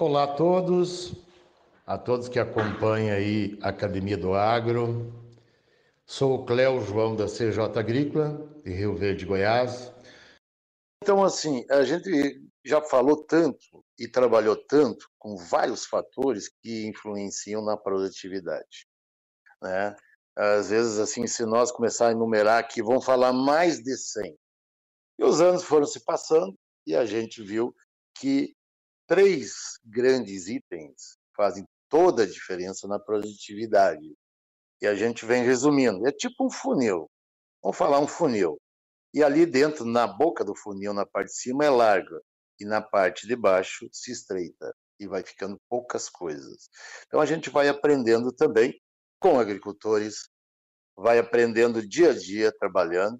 Olá a todos, a todos que acompanham aí a Academia do Agro. Sou o Cléo João da CJ Agrícola, de Rio Verde, Goiás. Então, assim, a gente já falou tanto e trabalhou tanto com vários fatores que influenciam na produtividade, né? Às vezes, assim, se nós começar a enumerar aqui, vão falar mais de 100. E os anos foram se passando e a gente viu que três grandes itens fazem toda a diferença na produtividade. E a gente vem resumindo. É tipo um funil. Vamos falar um funil. E ali dentro, na boca do funil, na parte de cima, é larga. E na parte de baixo, se estreita. E vai ficando poucas coisas. Então a gente vai aprendendo também com agricultores, vai aprendendo dia a dia, trabalhando.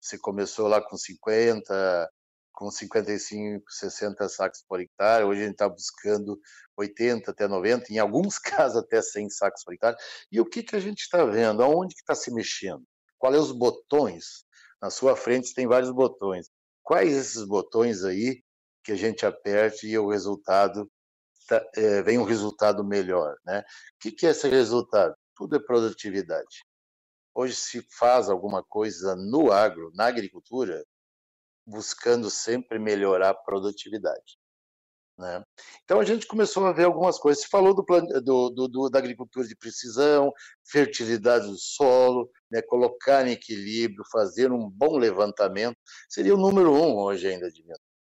Você começou lá com 50, com 55, 60 sacos por hectare. Hoje a gente está buscando 80 até 90, em alguns casos até 100 sacos por hectare. E o que, que a gente está vendo? Aonde que está se mexendo? Quais são os botões? Na sua frente tem vários botões. Quais esses botões aí que a gente aperte e o resultado tá, é, vem um resultado melhor, né? O que, que é esse resultado? Tudo é produtividade. Hoje se faz alguma coisa no agro, na agricultura, buscando sempre melhorar a produtividade. Né? Então a gente começou a ver algumas coisas. Se falou do, do, do, do, da agricultura de precisão, fertilidade do solo, né? colocar em equilíbrio, fazer um bom levantamento. Seria o número um hoje ainda, de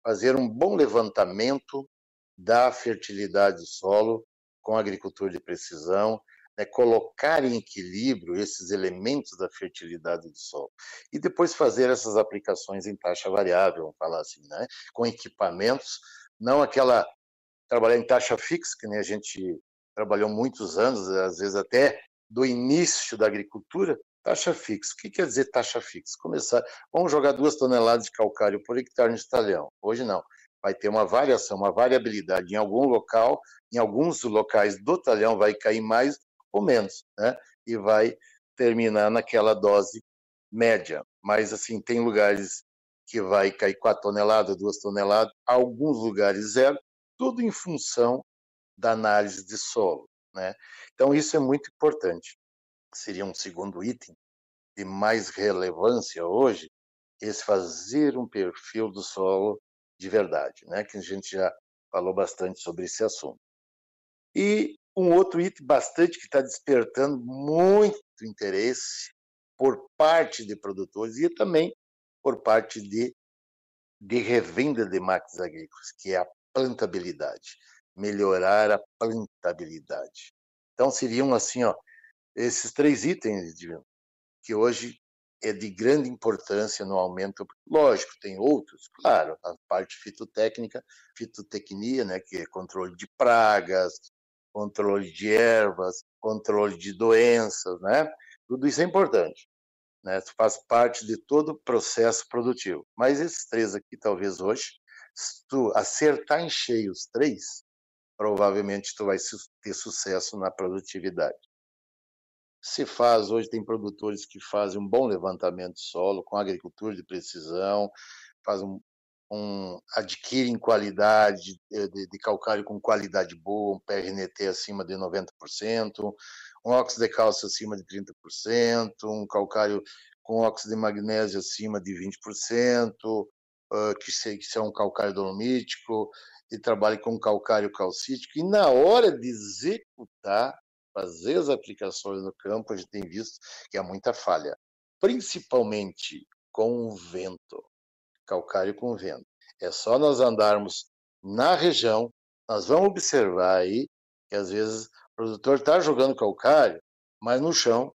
Fazer um bom levantamento da fertilidade do solo com agricultura de precisão, né, colocar em equilíbrio esses elementos da fertilidade do solo e depois fazer essas aplicações em taxa variável, vamos falar assim, né, com equipamentos, não aquela trabalhar em taxa fixa, que nem a gente trabalhou muitos anos, às vezes até do início da agricultura, taxa fixa. O que quer dizer taxa fixa? Começar, vamos jogar duas toneladas de calcário por hectare no estalhão. Hoje não vai ter uma variação, uma variabilidade em algum local, em alguns locais do talhão vai cair mais, ou menos, né? E vai terminar naquela dose média. Mas, assim, tem lugares que vai cair 4 toneladas, 2 toneladas, alguns lugares zero, tudo em função da análise de solo, né? Então, isso é muito importante. Seria um segundo item de mais relevância hoje, esse fazer um perfil do solo de verdade, né? Que a gente já falou bastante sobre esse assunto. E um outro item bastante que está despertando muito interesse por parte de produtores e também por parte de, de revenda de máquinas agrícolas, que é a plantabilidade, melhorar a plantabilidade. Então seriam assim, ó, esses três itens que hoje é de grande importância no aumento. Lógico, tem outros, claro, a parte fitotécnica, fitotecnia, né, que é controle de pragas, controle de ervas, controle de doenças, né? Tudo isso é importante, né? Isso faz parte de todo o processo produtivo. Mas esses três aqui, talvez hoje, se tu acertar em cheio os três, provavelmente tu vai ter sucesso na produtividade. Se faz, hoje tem produtores que fazem um bom levantamento de solo com agricultura de precisão, faz um, um, adquirem qualidade de, de, calcário com qualidade boa, um PRNT acima de 90%, um óxido de cálcio acima de 30%, um calcário com óxido de magnésio acima de 20%, uh, que, se, que um calcário dolomítico, e trabalhe com calcário calcítico, e na hora de executar, fazer as aplicações no campo, a gente tem visto que há muita falha, principalmente com o vento calcário com vento. É só nós andarmos na região, nós vamos observar aí que às vezes o produtor está jogando calcário, mas no chão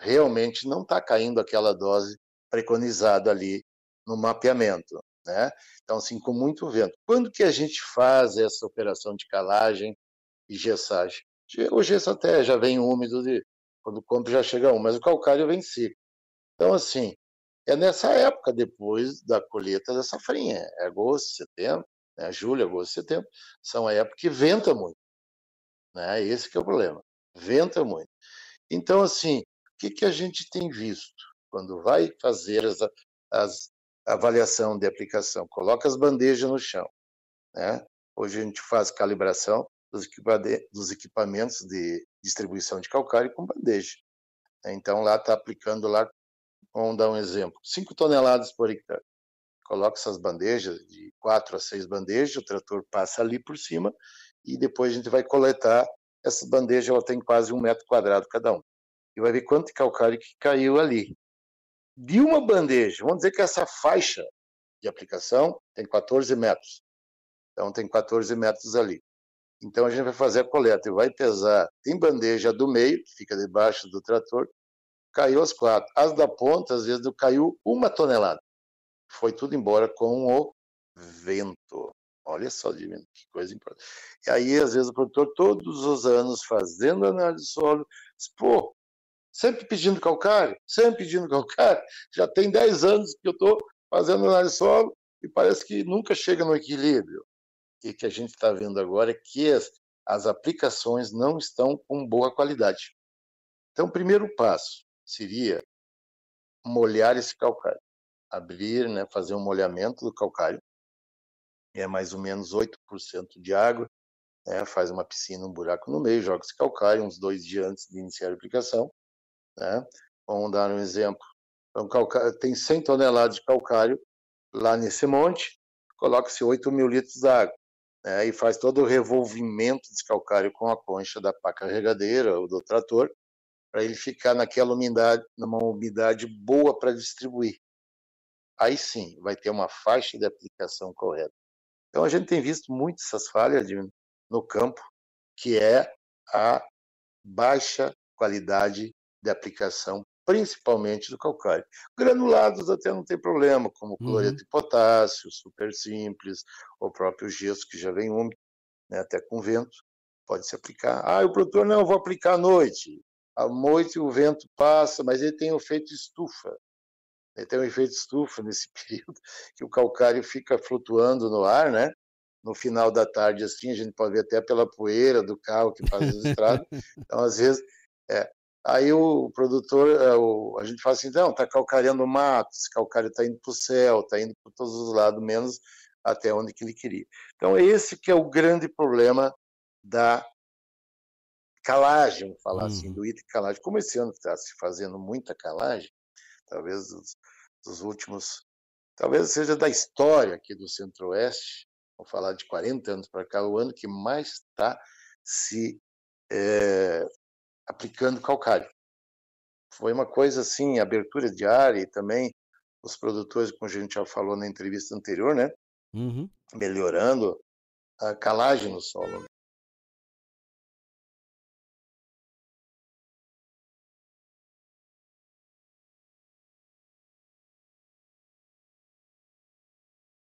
realmente não está caindo aquela dose preconizada ali no mapeamento, né? Então, assim, com muito vento. Quando que a gente faz essa operação de calagem e gessagem? O gesso até já vem úmido, de, quando compra já chega um, mas o calcário vem seco. Então, assim, é nessa época, depois da colheita da safrinha, é agosto, setembro, né? julho, agosto, setembro, são a época que venta muito. Né? Esse que é o problema, venta muito. Então, assim, o que, que a gente tem visto quando vai fazer as, as avaliação de aplicação? Coloca as bandejas no chão, né? Hoje a gente faz calibração dos, equipamentos de distribuição de calcário com bandeja. Então lá está aplicando lá, vamos dar um exemplo, 5 toneladas por hectare. Coloca essas bandejas, de 4 a 6 bandejas, o trator passa ali por cima e depois a gente vai coletar. Essa bandeja ela tem quase um metro quadrado cada um. E vai ver quanto de calcário que caiu ali. De uma bandeja, vamos dizer que essa faixa de aplicação tem 14 metros. Então tem 14 metros ali. Então a gente vai fazer a coleta e vai pesar. Tem bandeja do meio, que fica debaixo do trator, caiu as quatro. As da ponta, às vezes, caiu uma tonelada. Foi tudo embora com o vento. Olha só, Divino, que coisa importante. E aí, às vezes, o produtor, todos os anos, fazendo análise de solo, diz, pô, sempre pedindo calcário, sempre pedindo calcário. Já tem 10 anos que eu estou fazendo análise de solo e parece que nunca chega no equilíbrio e que a gente está vendo agora é que as, as aplicações não estão com boa qualidade. Então, primeiro passo seria molhar esse calcário, abrir, né, fazer um molhamento do calcário, é mais ou menos 8% de água, né, faz uma piscina, um buraco no meio, joga esse calcário uns dois dias antes de iniciar a aplicação. Né? Vamos dar um exemplo. Então, calcário, tem 100 toneladas de calcário lá nesse monte, coloca-se 8 mil litros de água né, e faz todo o revolvimento desse calcário com a concha da pá carregadeira ou do trator, para ele ficar naquela umidade, numa umidade boa para distribuir. Aí sim, vai ter uma faixa de aplicação correta. Então a gente tem visto muito essas falhas de, no campo, que é a baixa qualidade de aplicação principalmente do calcário. Granulados até não tem problema, como cloreto uhum. de potássio, super simples, o próprio gesso que já vem úmido, né, até com vento, pode se aplicar. Ah, o produtor, não, vou aplicar à noite. À noite o vento passa, mas ele tem o efeito estufa. Ele tem um efeito estufa nesse período, que o calcário fica flutuando no ar, né? No final da tarde, assim, a gente pode ver até pela poeira do carro que faz as estradas. Então, às vezes, é, Aí o produtor, é, a gente fala assim, não, está calcareando o mato, esse calcário está indo para o céu, está indo para todos os lados, menos até onde que ele queria. Então, esse que é o grande problema da calagem, vamos falar assim, uhum. do item calagem. Como esse ano está se fazendo muita calagem, talvez dos, dos, últimos, talvez seja da história aqui do Centro-Oeste, vamos falar de 40 anos para cá, o ano que mais está se é, aplicando calcário. Foi uma coisa assim, abertura de área e também os produtores, como a gente já falou na entrevista anterior, né? Uhum. Melhorando a calagem no solo.